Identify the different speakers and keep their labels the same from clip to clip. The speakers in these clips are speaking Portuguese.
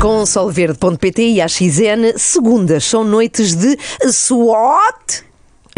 Speaker 1: Com solverde.pt e a XN, segundas são noites de SWAT.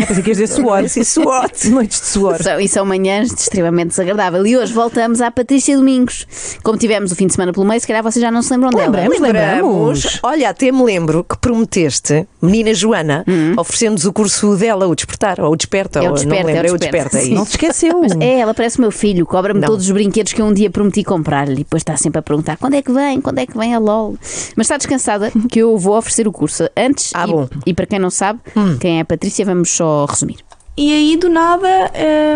Speaker 2: É, pensei que ias dizer suor.
Speaker 1: Sim, SWAT.
Speaker 2: Noites de suor.
Speaker 3: São, e são manhãs extremamente desagradáveis. E hoje voltamos à Patrícia Domingos. Como tivemos o fim de semana pelo meio, se calhar vocês já não se lembram dela.
Speaker 2: Lembramos. lembramos.
Speaker 1: Olha, até me lembro que prometeste, menina Joana, oferecendo-nos o curso dela, o Despertar, ou o Desperta,
Speaker 3: É o
Speaker 1: ou
Speaker 3: Desperta,
Speaker 1: não lembro,
Speaker 3: é
Speaker 1: é Desperta. é isso.
Speaker 2: Não te esqueceu.
Speaker 3: Mas é, ela parece o meu filho, cobra-me todos os brinquedos que eu um dia prometi comprar-lhe. E depois está sempre a perguntar quando é que vem, quando é que vem a LOL. Mas está descansada que eu vou oferecer o curso. Antes,
Speaker 1: Ah,
Speaker 3: e,
Speaker 1: bom.
Speaker 3: e para quem não sabe, quem é a Patrícia, vamos só resumir.
Speaker 4: E aí, do nada,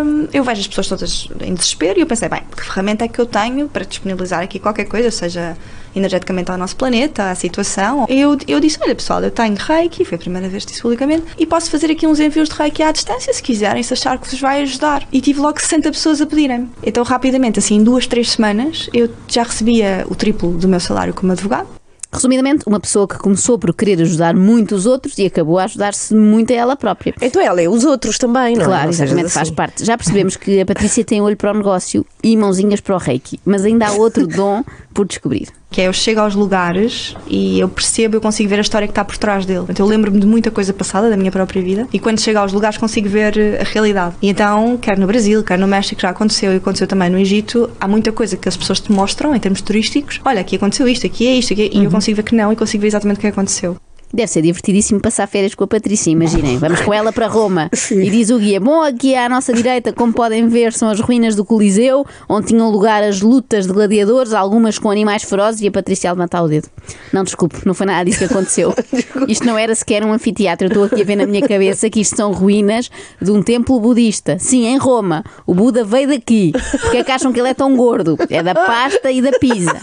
Speaker 4: hum, eu vejo as pessoas todas em desespero e eu pensei, bem, que ferramenta é que eu tenho para disponibilizar aqui qualquer coisa, seja energeticamente ao nosso planeta, à situação. Eu, eu disse, olha pessoal, eu tenho reiki, foi a primeira vez que disse publicamente, e posso fazer aqui uns envios de reiki à distância, se quiserem, se achar que vos vai ajudar. E tive logo 60 pessoas a pedirem. Então, rapidamente, assim, em duas, três semanas, eu já recebia o triplo do meu salário como advogado.
Speaker 3: Resumidamente, uma pessoa que começou por querer ajudar muito os outros e acabou a ajudar-se muito a ela própria.
Speaker 1: Então ela é os outros também, não é?
Speaker 3: Claro,
Speaker 1: Não
Speaker 3: exatamente, faz
Speaker 1: assim.
Speaker 3: parte. Já percebemos que a Patrícia tem olho para o negócio e mãozinhas para o reiki, mas ainda há outro dom por descobrir.
Speaker 4: Que é eu chego aos lugares e eu percebo, eu consigo ver a história que está por trás dele. Então eu lembro-me de muita coisa passada da minha própria vida e quando chego aos lugares consigo ver eh, a realidade. E então, quer no Brasil, quer no México, já aconteceu e aconteceu também no Egito, há muita coisa que as pessoas te mostram em termos turísticos. Olha, aqui aconteceu isto, aqui é isto, aqui é... e eu consigo ver que não e consigo ver exatamente o que aconteceu.
Speaker 3: Deve ser divertidíssimo passar férias com a Patrícia, imaginem. Vamos com ela para Roma. E diz o guia: Bom, aqui à nossa direita, como podem ver, são as ruínas do Coliseu, onde tinham lugar as lutas de gladiadores, algumas com animais ferozes, e a Patrícia a levantar o dedo. Não, desculpe, não foi nada disso que aconteceu. Isto não era sequer um anfiteatro. Eu estou aqui a ver na minha cabeça que isto são ruínas de um templo budista. Sim, em Roma. O Buda veio daqui. Porque é que acham que ele é tão gordo? É da pasta e da pizza.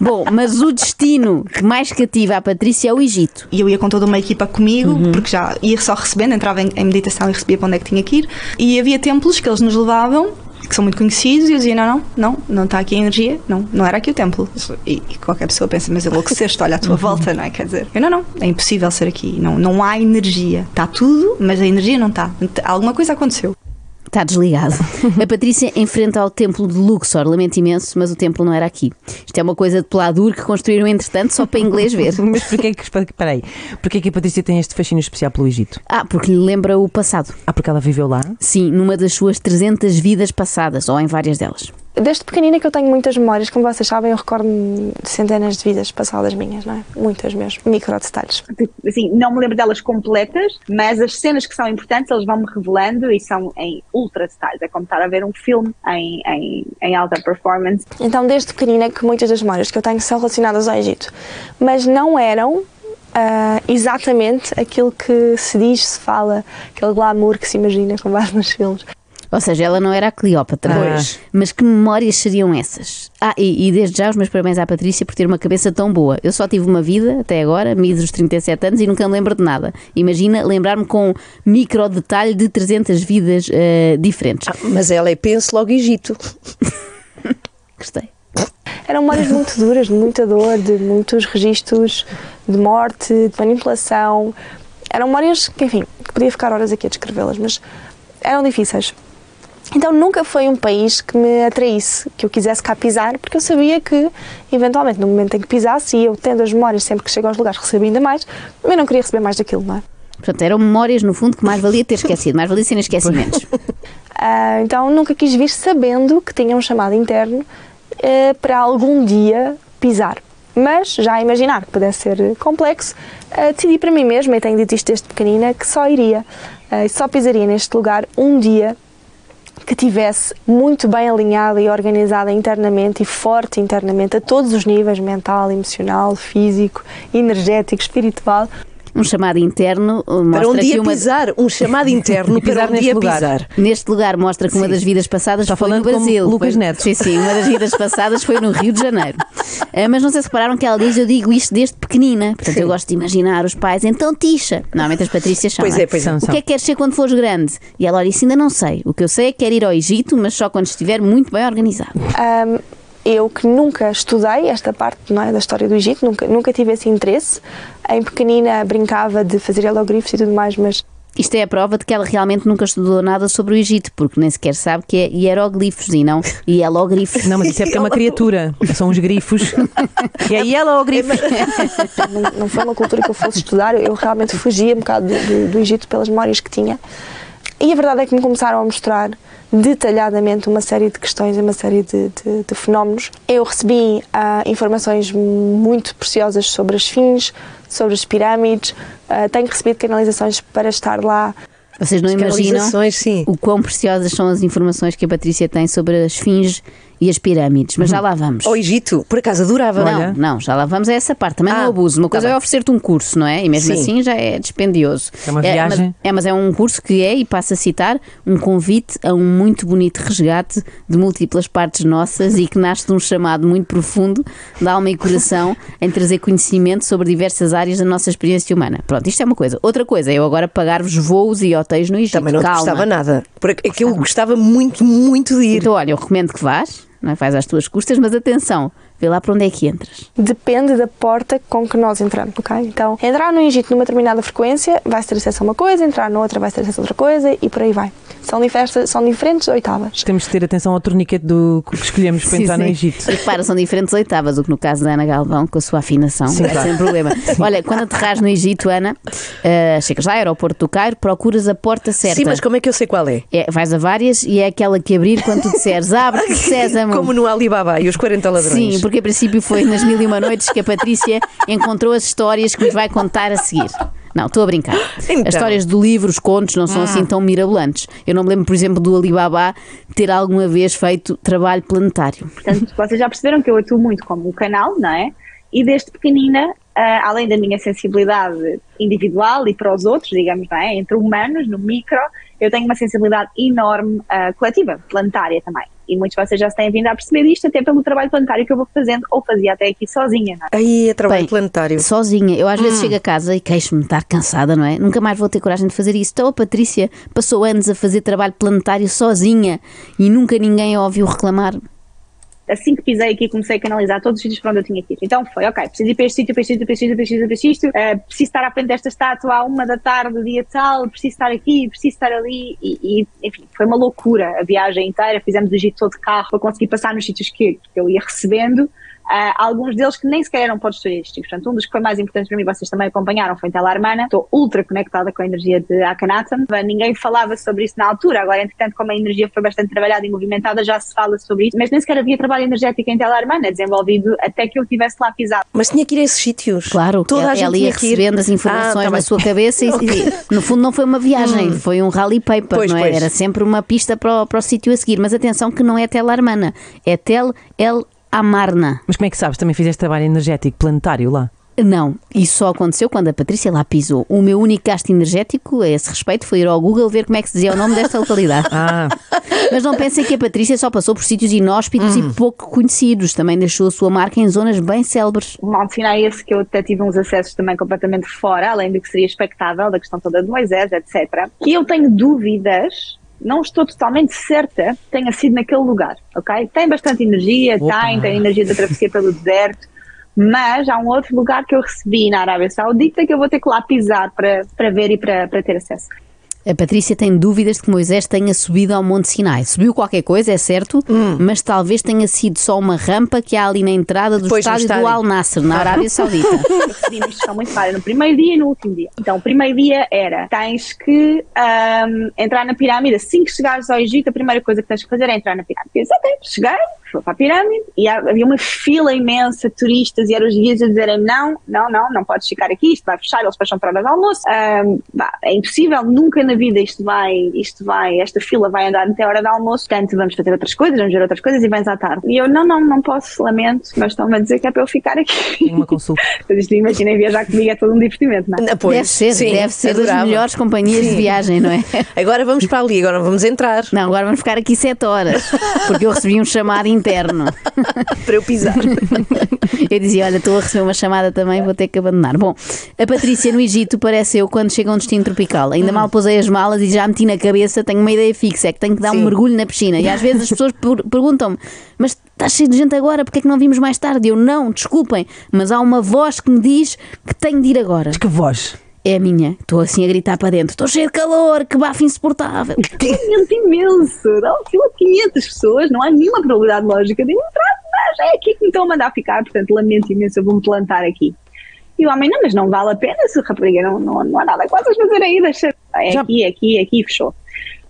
Speaker 3: Bom, mas o destino que mais cativa a Patrícia é o Egito.
Speaker 4: E eu ia com toda uma equipa comigo, porque já ia só recebendo, entrava em, em meditação e recebia para onde é que tinha que ir. E havia templos que eles nos levavam, que são muito conhecidos, e eu dizia: não, não, não, não está aqui a energia, não, não era aqui o templo. E, e qualquer pessoa pensa: mas enlouqueceste, olha à tua volta, não é? Quer dizer, eu não, não, é impossível ser aqui, não, não há energia. Está tudo, mas a energia não está. Alguma coisa aconteceu.
Speaker 3: Está desligado. A Patrícia enfrenta ao templo de Luxor. Lamento imenso, mas o templo não era aqui. Isto é uma coisa de Pladur que construíram entretanto só para inglês ver.
Speaker 2: Mas porquê que, peraí, porquê que a Patrícia tem este fascínio especial pelo Egito?
Speaker 3: Ah, porque lhe lembra o passado.
Speaker 2: Ah, porque ela viveu lá?
Speaker 3: Sim, numa das suas 300 vidas passadas, ou em várias delas.
Speaker 5: Desde pequenina que eu tenho muitas memórias, como vocês sabem, eu recordo-me de centenas de vidas passadas minhas, não é? Muitas mesmo, micro detalhes.
Speaker 6: assim, não me lembro delas completas, mas as cenas que são importantes eles vão-me revelando e são em ultra detalhes. É como estar a ver um filme em, em, em alta performance.
Speaker 5: Então, desde pequenina que muitas das memórias que eu tenho são relacionadas ao Egito, mas não eram ah, exatamente aquilo que se diz, se fala, aquele glamour que se imagina com base nos filmes.
Speaker 3: Ou seja, ela não era a Cleópatra.
Speaker 2: Pois.
Speaker 3: Mas que memórias seriam essas? Ah, e, e desde já os meus parabéns à Patrícia por ter uma cabeça tão boa. Eu só tive uma vida até agora, mido os 37 anos e nunca me lembro de nada. Imagina lembrar-me com micro detalhe de 300 vidas eh, diferentes.
Speaker 1: Mas ela é penso logo Egito.
Speaker 3: Gostei.
Speaker 5: Eram memórias muito duras, de muita dor, de muitos registros de morte, de manipulação. Eram memórias que, enfim, que podia ficar horas aqui a descrevê-las, mas eram difíceis. Então nunca foi um país que me atraísse, que eu quisesse cá pisar, porque eu sabia que, eventualmente, no momento em que pisasse, e eu tendo as memórias sempre que chego aos lugares recebo ainda mais, eu não queria receber mais daquilo, não é?
Speaker 3: Portanto, eram memórias, no fundo, que mais valia ter esquecido, mais valia serem esquecimentos.
Speaker 5: Ah, então nunca quis vir sabendo que tinha um chamado interno eh, para algum dia pisar. Mas já a imaginar que pudesse ser complexo, ah, decidi para mim mesma, e tenho dito isto desde pequenina, que só iria, ah, só pisaria neste lugar um dia que tivesse muito bem alinhada e organizada internamente e forte internamente a todos os níveis mental, emocional, físico, energético, espiritual.
Speaker 3: Um chamado interno uh,
Speaker 1: Para um dia
Speaker 3: uma...
Speaker 1: pisar, um chamado interno
Speaker 2: Pisar
Speaker 1: para um
Speaker 2: neste
Speaker 1: dia
Speaker 2: lugar.
Speaker 1: pisar.
Speaker 3: Neste lugar mostra que uma das vidas passadas
Speaker 2: Está
Speaker 3: foi no Brasil.
Speaker 2: Lucas
Speaker 3: Foi-
Speaker 2: Neto.
Speaker 3: Sim, sim, uma das vidas passadas foi no Rio de Janeiro. Ah, mas não sei se repararam que ela diz, eu digo isto desde pequenina. Portanto, eu gosto de imaginar os pais. Então, Tisha. Normalmente as Patrícias chamam.
Speaker 1: Pois é, pois é.
Speaker 2: São,
Speaker 3: O
Speaker 2: são.
Speaker 3: que é que queres ser quando fores grande? E ela disse, ainda não sei. O que eu sei é que quero ir ao Egito, mas só quando estiver muito bem organizado.
Speaker 5: Ahm, eu que nunca estudei esta parte não é, da história do Egito, nunca, nunca tive esse interesse. Em pequenina brincava de fazer hieroglifos e tudo mais, mas
Speaker 3: Isto é a prova de que ela realmente nunca estudou nada sobre o Egito, porque nem sequer sabe que é hieroglifos e não hielogrifos.
Speaker 2: Não, mas isso é porque é uma criatura. São os grifos. E o grifo.
Speaker 5: não, não foi uma cultura que eu fosse estudar, eu realmente fugia um bocado do, do, do Egito pelas memórias que tinha. E a verdade é que me começaram a mostrar detalhadamente uma série de questões e uma série de, de, de fenómenos. Eu recebi ah, informações muito preciosas sobre as esfinges, sobre as pirâmides, ah, tenho recebido canalizações para estar lá.
Speaker 3: Vocês não
Speaker 1: As
Speaker 3: imaginam
Speaker 1: canalizações, sim.
Speaker 3: o quão preciosas são as informações que a Patrícia tem sobre as esfinges e as pirâmides. Mas já lá vamos.
Speaker 1: Ao Egito, por acaso adorava.
Speaker 3: Não,
Speaker 1: Olha.
Speaker 3: não, já lá vamos a essa parte. Também
Speaker 1: Ah,
Speaker 3: não abuso. Uma coisa
Speaker 1: tá
Speaker 3: é oferecer-te um curso, não é? E mesmo
Speaker 1: Sim.
Speaker 3: assim já é dispendioso.
Speaker 2: É uma viagem.
Speaker 3: Mas, é, mas é um curso que é, e passo a citar, um convite a um muito bonito resgate de múltiplas partes nossas e que nasce de um chamado muito profundo de alma e coração em trazer conhecimento sobre diversas áreas da nossa experiência humana. Pronto, isto é uma coisa. Outra coisa é eu agora pagar-vos voos e hotéis no Egito.
Speaker 1: Também não
Speaker 3: Calma.
Speaker 1: gostava nada. É que eu gostava muito, muito de ir.
Speaker 3: Então, olha, eu recomendo que vás, não é? faz às tuas custas, mas atenção, vê lá para onde é que entras.
Speaker 5: Depende da porta com que nós entramos, ok? Então, entrar no Egito numa determinada frequência vai ter acesso a uma coisa, entrar noutra vai ter acesso a outra coisa e por aí vai. São, diferentes, são diferentes oitavas.
Speaker 2: Temos de ter atenção ao torniquete do que escolhemos para
Speaker 3: Sim,
Speaker 2: entrar no
Speaker 3: sim.
Speaker 2: Egito.
Speaker 3: E repara, são diferentes oitavas, o que no caso da Ana Galvão, com a sua afinação,
Speaker 2: Sim,
Speaker 3: é
Speaker 2: claro.
Speaker 3: sem problema. Olha, quando aterras no Egito, Ana, eh, chegas lá, aeroporto do Cairo, procuras a porta certa.
Speaker 1: Sim, mas como é que eu sei qual é?
Speaker 3: É, vais a várias e é aquela que abrir quando tu disseres abre-te, sésamo.
Speaker 1: Como no Alibaba e os 40 ladrões.
Speaker 3: Sim, porque a princípio foi nas Mil e Uma Noites que a Patrícia encontrou as histórias que nos vai contar a seguir. Não, estou a brincar.
Speaker 1: Então.
Speaker 3: As histórias do livro, os contos, não são assim tão mirabolantes. Eu não me lembro, por exemplo, do Alibaba ter alguma vez feito trabalho planetário.
Speaker 6: Portanto, vocês já perceberam que eu atuo muito como um canal, não é? E desde pequenina, ah, além da minha sensibilidade individual e para os outros, digamos, não é? Entre humanos, no micro, eu tenho uma sensibilidade enorme ah, coletiva, planetária também. E muitos de vocês já se têm vindo a perceber isto, até pelo trabalho planetário que eu vou fazendo, ou fazia até aqui sozinha, não é?
Speaker 1: Aí é trabalho
Speaker 3: Bem,
Speaker 1: planetário.
Speaker 3: Sozinha. Eu às
Speaker 1: Hum.
Speaker 3: vezes chego a casa e queixo-me de estar cansada, não é? Nunca mais vou ter coragem de fazer isso. Então a Patrícia passou anos a fazer trabalho planetário sozinha e nunca ninguém a ouviu reclamar.
Speaker 6: Assim que pisei aqui, comecei a canalizar todos os sítios para onde eu tinha que ir. Então foi, ok, preciso ir para este sítio, para este sítio, para este sítio, para este sítio, para este sítio, eh, preciso estar à frente desta estátua à uma da tarde, dia tal, preciso estar aqui, preciso estar ali, e, e, enfim, foi uma loucura a viagem inteira, fizemos o Egito todo de carro para conseguir passar nos sítios que, que eu ia recebendo, Ah, alguns deles que nem sequer eram pontos turísticos. Portanto, um dos que foi mais importante para mim, vocês também acompanharam, foi em Tel Armana. Estou ultra conectada com a energia de Akhenaten. Ninguém falava sobre isso na altura. Agora, entretanto, como a energia foi bastante trabalhada e movimentada, já se fala sobre isso. Mas nem sequer havia trabalho energético em Tel Armana, desenvolvido até que eu estivesse lá pisado.
Speaker 1: Mas tinha que ir a esses sítios.
Speaker 3: Claro,
Speaker 1: Toda a
Speaker 3: ela,
Speaker 1: gente
Speaker 3: ela ia
Speaker 1: tinha que ir.
Speaker 3: recebendo as
Speaker 1: Ah,
Speaker 3: informações
Speaker 1: tá
Speaker 3: na sua cabeça e, no fundo não foi uma viagem, foi um rally paper,
Speaker 1: Pois,
Speaker 3: não é?
Speaker 1: pois.
Speaker 3: Era sempre uma pista para o, para o sítio a seguir. Mas atenção que não é Tel Armana, é Tel El Amarna.
Speaker 2: Mas como é que sabes? Também fizeste trabalho energético planetário lá?
Speaker 3: Não, isso só aconteceu quando a Patrícia lá pisou. O meu único gasto energético a esse respeito foi ir ao Google ver como é que se dizia o nome desta localidade.
Speaker 2: Ah,
Speaker 3: Mas não pensem que a Patrícia só passou por sítios inóspitos
Speaker 1: Hum.
Speaker 3: e pouco conhecidos. Também deixou a sua marca em zonas bem célebres.
Speaker 6: O mal final é esse que eu até tive uns acessos também completamente fora, além do que seria expectável, da questão toda de Moisés, etc. Que eu tenho dúvidas, não estou totalmente certa que tenha sido naquele lugar, ok? Tem bastante energia,
Speaker 2: Opa.
Speaker 6: tem, tem energia da travessia pelo deserto, mas há um outro lugar que eu recebi na Arábia Saudita que eu vou ter que lá pisar para, para ver e para, para ter acesso.
Speaker 3: A Patrícia tem dúvidas de que Moisés tenha subido ao Monte Sinai. Subiu qualquer coisa, é certo,
Speaker 1: Hum.
Speaker 3: mas talvez tenha sido só uma rampa que há ali na entrada do
Speaker 1: Depois
Speaker 3: estádio, do
Speaker 1: estádio.
Speaker 3: Al Nasser, na Arábia Saudita.
Speaker 6: eu recebi uma instrução muito clara no primeiro dia e no último dia. Então, o primeiro dia era: tens que ahm, entrar na pirâmide. Assim que chegares ao Egito, a primeira coisa que tens que fazer é entrar na pirâmide. Eu disse, ok, cheguei, fui para a pirâmide e havia uma fila imensa de turistas e eram os guias a dizerem: não, não, não, não podes ficar aqui, isto vai fechar, eles fecham para de almoço. Ahm, bah, é impossível, nunca na vida isto vai, isto vai, esta fila vai andar até a hora de almoço, portanto, vamos fazer outras coisas, vamos ver outras coisas e vens à tarde. E eu: não, não, não posso, lamento, mas estão-me a dizer que é para eu ficar aqui.
Speaker 2: uma consulta.
Speaker 6: Imaginem viajar comigo é todo um divertimento, não é?
Speaker 1: Ah, pois,
Speaker 3: deve ser,
Speaker 1: sim,
Speaker 3: deve ser das
Speaker 1: adorava.
Speaker 3: melhores companhias de viagem, não é?
Speaker 1: Agora vamos para ali, agora vamos entrar
Speaker 3: Não, agora vamos ficar aqui sete horas, porque eu recebi um chamado interno.
Speaker 1: para eu pisar.
Speaker 3: Eu dizia: Olha, estou a receber uma chamada também, vou ter que abandonar. Bom, a Patrícia no Egito parece eu quando chega a um destino tropical. Ainda mal pousei as malas e já meti na cabeça, tenho uma ideia fixa: é que tenho que dar um
Speaker 1: Sim.
Speaker 3: mergulho na piscina. E às vezes as pessoas per- perguntam-me: Mas está cheio de gente agora, porque é que não vimos mais tarde? Eu não, desculpem, mas há uma voz que me diz que tenho de ir agora.
Speaker 2: Mas que voz!
Speaker 3: é a minha. Estou assim a gritar para dentro: estou cheio de calor, que bafo insuportável.
Speaker 6: Lamento imenso. Não, fila de 500 pessoas, não há nenhuma probabilidade lógica de entrar, mas é aqui que me estão a mandar ficar, portanto, lamento imenso, eu vou-me plantar aqui. E o homem, não, mas não vale a pena, se rapariga, não, não, não há nada que possas fazer aí, deixa. É
Speaker 2: Já-
Speaker 6: aqui, aqui, aqui, fechou.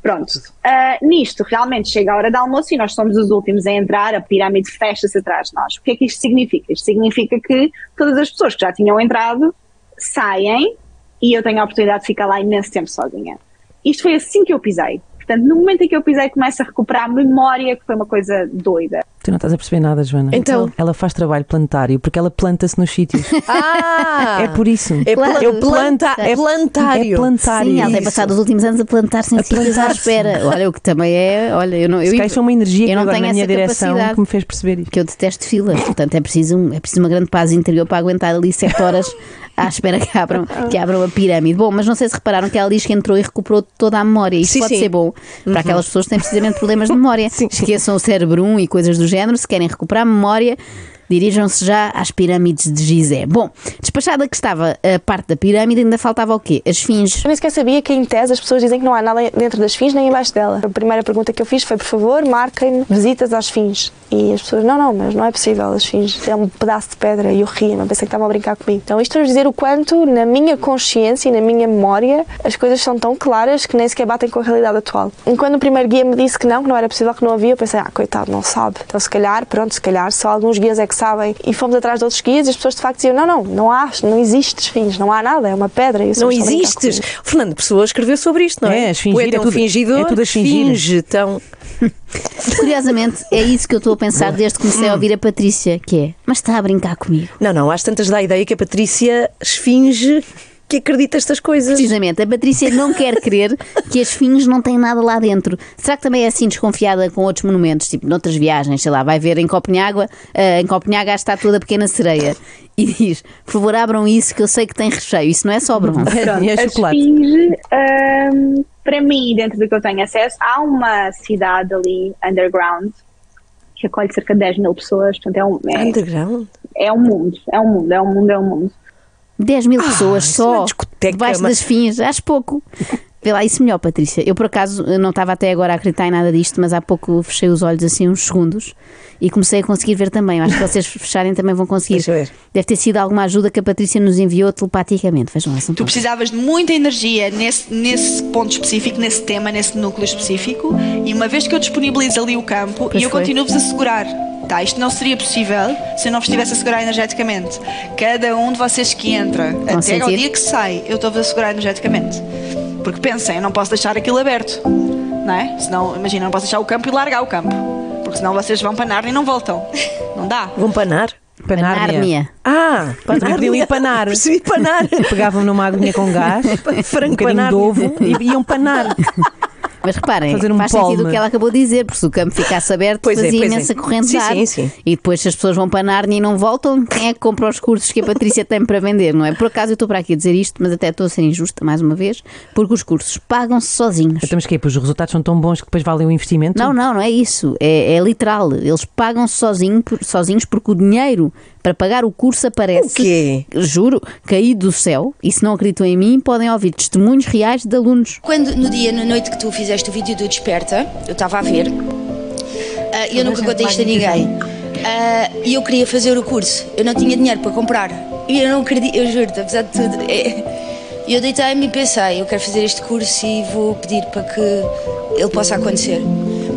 Speaker 6: Pronto. Ah, nisto, realmente chega a hora de almoço e nós somos os últimos a entrar, a pirâmide fecha-se atrás de nós. O que é que isto significa? Isto significa que todas as pessoas que já tinham entrado saem e eu tenho a oportunidade de ficar lá imenso tempo sozinha. Isto foi assim que eu pisei. Portanto, no momento em que eu pisei, começo a recuperar a memória, que foi uma coisa doida.
Speaker 2: Tu não estás a perceber nada, Joana.
Speaker 1: Então?
Speaker 2: Ela faz trabalho planetário porque ela planta-se nos sítios.
Speaker 1: Ah!
Speaker 2: É por isso.
Speaker 1: É
Speaker 3: Claro.
Speaker 1: pla-
Speaker 2: Eu planta-
Speaker 1: é plantário.
Speaker 2: É plantário.
Speaker 3: Sim, ela tem
Speaker 2: Isso.
Speaker 3: passado os últimos anos a plantar-se em
Speaker 2: A
Speaker 3: sítios à espera. Olha, o que também é. Olha, eu não. Eu,
Speaker 2: Se isso é uma energia
Speaker 3: eu
Speaker 2: que
Speaker 3: não
Speaker 2: agora
Speaker 3: tenho
Speaker 2: na minha direção que me fez perceber isto.
Speaker 3: que eu detesto filas, portanto é preciso, um- é preciso uma grande paz interior para aguentar ali sete horas à espera que abram, que abram a pirâmide. Bom, mas não sei se repararam que ela diz que entrou e recuperou toda a memória. Isto
Speaker 1: Sim,
Speaker 3: pode
Speaker 1: sim.
Speaker 3: ser bom para aquelas pessoas que têm precisamente problemas de memória. Esqueçam o cérebro 1 e coisas do género. Se querem recuperar a memória, dirijam-se já às pirâmides de Gizé. Bom, despachada que estava a parte da pirâmide, ainda faltava o quê? As esfinges.
Speaker 5: Eu nem sequer sabia que, em tese, as pessoas dizem que não há nada dentro das fins nem embaixo dela. A primeira pergunta que eu fiz foi, por favor, marquem visitas às fins. E as pessoas, não, não, mas não é possível, as fins é um pedaço de pedra. E eu ri, não pensei que estavam a brincar comigo. Então, isto para dizer o quanto, na minha consciência e na minha memória, as coisas são tão claras que nem sequer batem com a realidade atual. E quando o primeiro guia me disse que não, que não era possível, que não havia, eu pensei, ah, coitado, não sabe. Então, se calhar, pronto, se calhar, só alguns guias é que sabem. E fomos atrás de outros guias e as pessoas, de facto, diziam, não, não, não há, não existe fins, não há nada, é uma pedra.
Speaker 1: Não
Speaker 5: "Estão a brincar
Speaker 1: existes.
Speaker 5: comigo."
Speaker 1: Fernando Pessoa escreveu sobre isto, não é?
Speaker 2: É, as fingir
Speaker 1: Poeta
Speaker 2: é
Speaker 1: um
Speaker 2: tudo-
Speaker 1: fingidor,
Speaker 2: é tudo a
Speaker 1: finge, então...
Speaker 3: Curiosamente, é isso que eu estou a pensar desde que comecei a ouvir a Patrícia, que é, mas está a brincar comigo.
Speaker 1: Não, não, às tantas dá a ideia que a Patrícia esfinge que acredita estas coisas.
Speaker 3: Precisamente, a Patrícia não quer crer que as fins não têm nada lá dentro. Será que também é assim desconfiada com outros monumentos, tipo noutras viagens, sei lá, vai ver em Copenhaga, ah, em Copenhaga a estátua da pequena sereia e diz, por favor abram isso que eu sei que tem recheio, isso não é só bronze.
Speaker 2: É
Speaker 6: a
Speaker 2: chocolate.
Speaker 6: Esfinge, hum, para mim, dentro do que eu tenho acesso, há uma cidade ali, underground, que acolhe cerca de 10 mil pessoas, portanto é um, é,
Speaker 1: Underground?
Speaker 6: é um mundo, é um mundo, é um mundo, é um mundo.
Speaker 3: 10 mil pessoas
Speaker 1: é uma
Speaker 3: só
Speaker 1: discoteca,
Speaker 3: debaixo
Speaker 1: mas-
Speaker 3: das fins, acho pouco. Vê lá isso melhor, Patrícia. Eu, por acaso, não estava até agora a acreditar em nada disto, mas há pouco fechei os olhos assim uns segundos e comecei a conseguir ver também. Eu Acho que vocês fecharem também vão conseguir.
Speaker 1: Deixa ver.
Speaker 3: Deve ter sido alguma ajuda que a Patrícia nos enviou telepaticamente. Vejam lá,
Speaker 4: Tu precisavas de muita energia nesse, nesse ponto específico, nesse tema, nesse núcleo específico, e uma vez que eu disponibilizo ali o campo,
Speaker 3: Pois
Speaker 4: e eu continuo-vos a segurar. Tá, isto não seria possível se eu não vos estivesse a segurar energeticamente. Cada um de vocês que entra, até ao dia que sai, eu estou-vos a segurar energeticamente. Porque pensem, eu não posso deixar aquilo aberto. Não é? Senão, imagina, eu não posso deixar o campo e largar o campo. Porque senão vocês vão para Narnia e não voltam. Não dá.
Speaker 1: Vão panar?
Speaker 2: Panárnia.
Speaker 3: Nárnia.
Speaker 1: Ah,
Speaker 2: Também podiam ir panar.
Speaker 1: Percebi panar.
Speaker 2: Pegavam numa aguinha com gás, um
Speaker 1: Franco
Speaker 2: bocadinho
Speaker 1: panar.
Speaker 2: de ovo e iam panar.
Speaker 3: Mas reparem,
Speaker 2: Fazer um
Speaker 3: faz sentido
Speaker 2: palme.
Speaker 3: o que ela acabou de dizer, porque se o campo ficasse aberto,
Speaker 1: Pois é,
Speaker 3: fazia
Speaker 1: é.
Speaker 3: imensa corrente
Speaker 1: Sim,
Speaker 3: de ar.
Speaker 1: sim, sim.
Speaker 3: E depois, se as pessoas vão para Nárnia e não voltam, quem é que compra os cursos que a Patrícia tem para vender, não é? Por acaso eu estou para aqui a dizer isto, mas até estou a ser injusta mais uma vez, porque os cursos pagam-se sozinhos.
Speaker 2: Então, mas que é? Os resultados são tão bons que depois valem o investimento?
Speaker 3: Não, não, não é isso. É, é literal. Eles pagam-se sozinho, sozinhos porque o dinheiro para pagar o curso aparece.
Speaker 1: O quê?
Speaker 3: Juro, caído do céu. E se não acreditam em mim, podem ouvir testemunhos reais de alunos.
Speaker 7: Quando no dia, na noite que tu fizeste o vídeo do Desperta, eu estava a ver, ah, e eu nunca contei isto a ninguém. Ah, E eu queria fazer o curso, eu não tinha dinheiro para comprar. E eu não acredito, eu juro-te, apesar de tudo. é- E eu deitei-me e pensei, eu quero fazer este curso e vou pedir para que ele possa acontecer.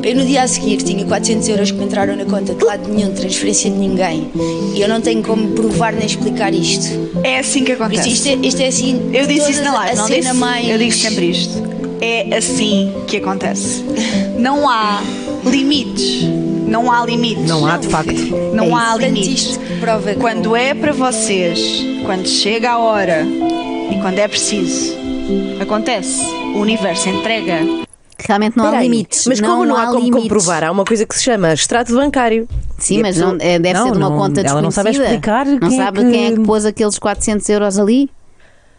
Speaker 7: Eu no dia a seguir tinha 400 euros que me entraram na conta de lado nenhum, transferência de ninguém. E eu não tenho como provar nem explicar isto.
Speaker 4: É assim que acontece.
Speaker 7: isto é, isto é assim.
Speaker 4: Eu disse isso
Speaker 7: toda
Speaker 4: na live, não disse?
Speaker 7: mais-
Speaker 4: Eu digo sempre isto. É assim que acontece. Não há limites. Não há limites.
Speaker 2: Não há, de facto.
Speaker 4: Não
Speaker 7: É
Speaker 4: há limites.
Speaker 7: isto prova
Speaker 4: Quando é para vocês, quando chega a hora e quando é preciso, acontece. O universo entrega.
Speaker 3: Realmente não há
Speaker 1: Espera aí,
Speaker 3: limites.
Speaker 1: Mas como não há, como
Speaker 3: limites.
Speaker 1: comprovar? Há uma coisa que se chama extrato bancário.
Speaker 3: Sim, mas
Speaker 1: pessoa-
Speaker 3: não, é, deve
Speaker 2: Não,
Speaker 3: ser de uma
Speaker 2: não,
Speaker 3: conta desconhecida.
Speaker 2: ela não sabe explicar
Speaker 3: Não
Speaker 2: quem é
Speaker 3: sabe
Speaker 2: que-
Speaker 3: quem é que pôs aqueles 400 euros ali?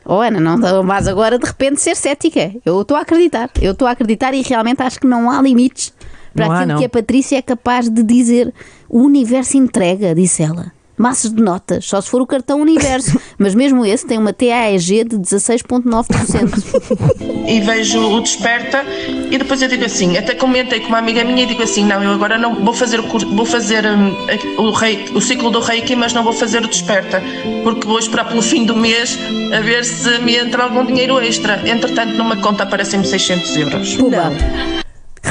Speaker 3: Oh Ana, não não vais agora de repente ser cética. Eu estou a acreditar. Eu estou a acreditar e realmente acho que não há limites para
Speaker 2: Não há,
Speaker 3: aquilo
Speaker 2: não.
Speaker 3: que a Patrícia é capaz de dizer. O universo entrega, disse ela. Maços de notas, só se for o cartão Universo. Mas mesmo esse tem uma TAEG de 16,9%.
Speaker 8: e vejo o desperta e depois eu digo assim, até comentei com uma amiga minha e digo assim, não, eu agora não vou fazer o curso, vou fazer hum, o, reiki, o ciclo do Reiki, mas não vou fazer o desperta, porque vou esperar pelo fim do mês a ver se me entra algum dinheiro extra. Entretanto, numa conta aparecem-me 600 euros.
Speaker 3: Pumba.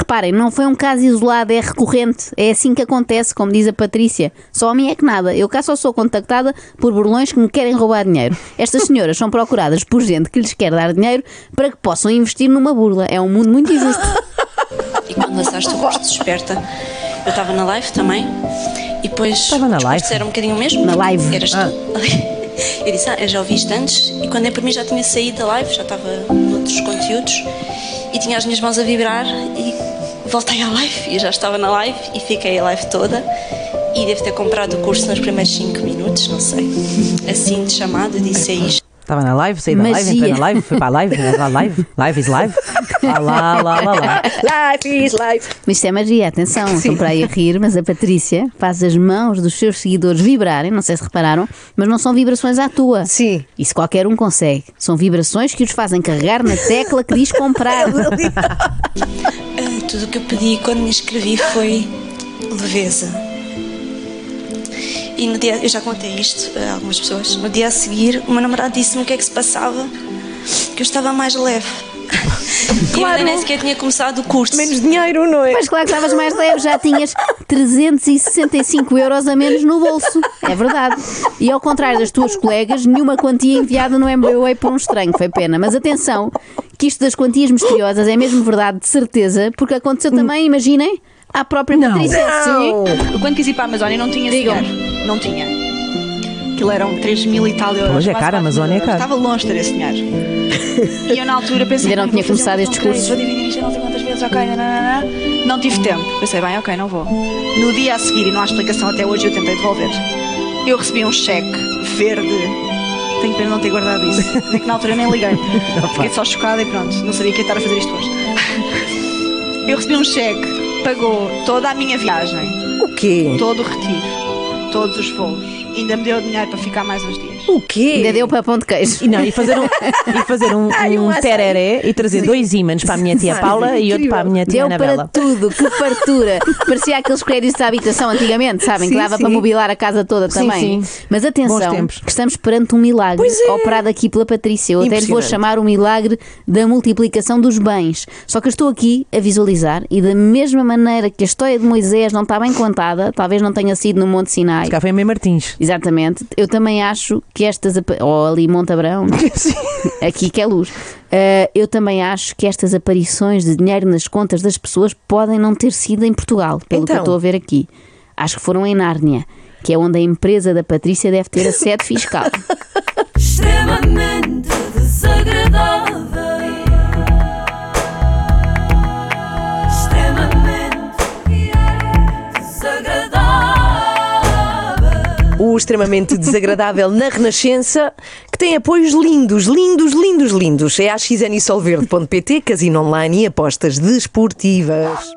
Speaker 3: Reparem, não foi um caso isolado, é recorrente. É assim que acontece, como diz a Patrícia. Só a mim é que nada. Eu cá só sou contactada por burlões que me querem roubar dinheiro. Estas senhoras são procuradas por gente que lhes quer dar dinheiro para que possam investir numa burla. É um mundo muito injusto.
Speaker 9: E quando lançaste o curso Desperta, eu estava na live também. E depois
Speaker 2: Estava na live?
Speaker 9: eram um bocadinho o mesmo.
Speaker 3: Na live?
Speaker 9: Eras
Speaker 2: Ah.
Speaker 9: tu. Eu disse, ah, eu já ouvi isto antes. E quando é para mim já tinha saído da live, já estava noutros conteúdos. E tinha as minhas mãos a vibrar e voltei à live. E eu já estava na live e fiquei a live toda. E devo ter comprado o curso nos primeiros 5 minutos, não sei. Assim de chamado, disse é isto.
Speaker 2: Estava na live, saí da live,
Speaker 3: Magia.
Speaker 2: entrei na live, fui para a live, a live, live is live. Ah, lá, lá, lá, lá.
Speaker 1: Life is life.
Speaker 3: Mas isto é magia, atenção, estão para aí a rir, mas a Patrícia faz as mãos dos seus seguidores vibrarem, não sei se repararam, mas não são vibrações à tua.
Speaker 1: Sim.
Speaker 3: Isso qualquer um consegue. São vibrações que os fazem carregar na tecla que diz comprar.
Speaker 9: Tudo o que eu pedi quando me inscrevi foi leveza. E no dia, eu já contei isto a algumas pessoas. No dia a seguir, o meu namorado disse-me o que é que se passava, que eu estava mais leve. E eu ainda nem sequer tinha começado o curso.
Speaker 1: Menos dinheiro, não é?
Speaker 3: Mas claro que estavas mais leve, já tinhas 365 euros a menos no bolso. É verdade. E ao contrário das tuas colegas, nenhuma quantia enviada no MBWay por um estranho. Foi pena. Mas atenção, que isto das quantias misteriosas é mesmo verdade, de certeza, porque aconteceu também, imaginem, à própria Patrícia. Sim.
Speaker 4: Eu quando quis ir para a Amazónia não tinha
Speaker 3: Digam.
Speaker 4: dinheiro. Não tinha. Aquilo eram 3 mil e tal euros.
Speaker 2: Pois é caro, a
Speaker 4: 4 mil
Speaker 2: Amazónia é caro.
Speaker 4: Estava longe de ter esse dinheiro. E eu na altura pensei.
Speaker 3: Ainda não
Speaker 4: "Bem,
Speaker 3: tinha começado estes
Speaker 4: ok,
Speaker 3: cursos.
Speaker 4: Vou dividir isto não sei quantas vezes, ok, nananana. Não tive tempo. Pensei, bem, ok, não vou. No dia a seguir, e não há explicação até hoje, eu tentei devolver. Eu recebi um cheque verde. Tenho pena de não ter guardado isso. É que na altura nem liguei. Fiquei só chocada e pronto. Não sabia que ia estar a fazer isto hoje. Eu recebi um cheque, pagou toda a minha viagem,
Speaker 1: O quê?
Speaker 4: todo o retiro, todos os voos. Ainda me deu dinheiro para ficar mais uns dias.
Speaker 1: O quê?
Speaker 3: Ainda deu para pão de queijo.
Speaker 2: E não, e fazer um, e fazer um,
Speaker 1: Ai, um
Speaker 2: tereré e trazer dois ímãs para a minha tia Paula e outro para a minha tia
Speaker 3: Deu para
Speaker 2: Anabela.
Speaker 3: tudo, que fartura. Parecia aqueles créditos de habitação antigamente, sabem? que
Speaker 1: Sim,
Speaker 3: dava
Speaker 1: sim.
Speaker 3: para mobilar a casa toda
Speaker 2: Sim,
Speaker 3: também.
Speaker 2: sim.
Speaker 3: Mas atenção, que estamos perante um milagre
Speaker 1: é.
Speaker 3: operado aqui pela Patrícia. Eu até lhe vou chamar o milagre da multiplicação dos bens. Só que eu estou aqui a visualizar e da mesma maneira que a história de Moisés não está bem contada, talvez não tenha sido no Monte Sinai.
Speaker 2: Cá foi Martins.
Speaker 3: Exatamente. Eu também acho que estas. Ou ali Monte Abrão, aqui que é luz. Ah, eu também acho que estas aparições de dinheiro nas contas das pessoas podem não ter sido em Portugal, pelo que eu
Speaker 1: Então?
Speaker 3: estou a ver aqui. Acho que foram em Nárnia, que é onde a empresa da Patrícia deve ter a sede fiscal.
Speaker 10: extremamente desagradável.
Speaker 1: O extremamente desagradável na Renascença, que tem apoios lindos, lindos, lindos, lindos. É a xnisolverde.pt, casino online e apostas desportivas.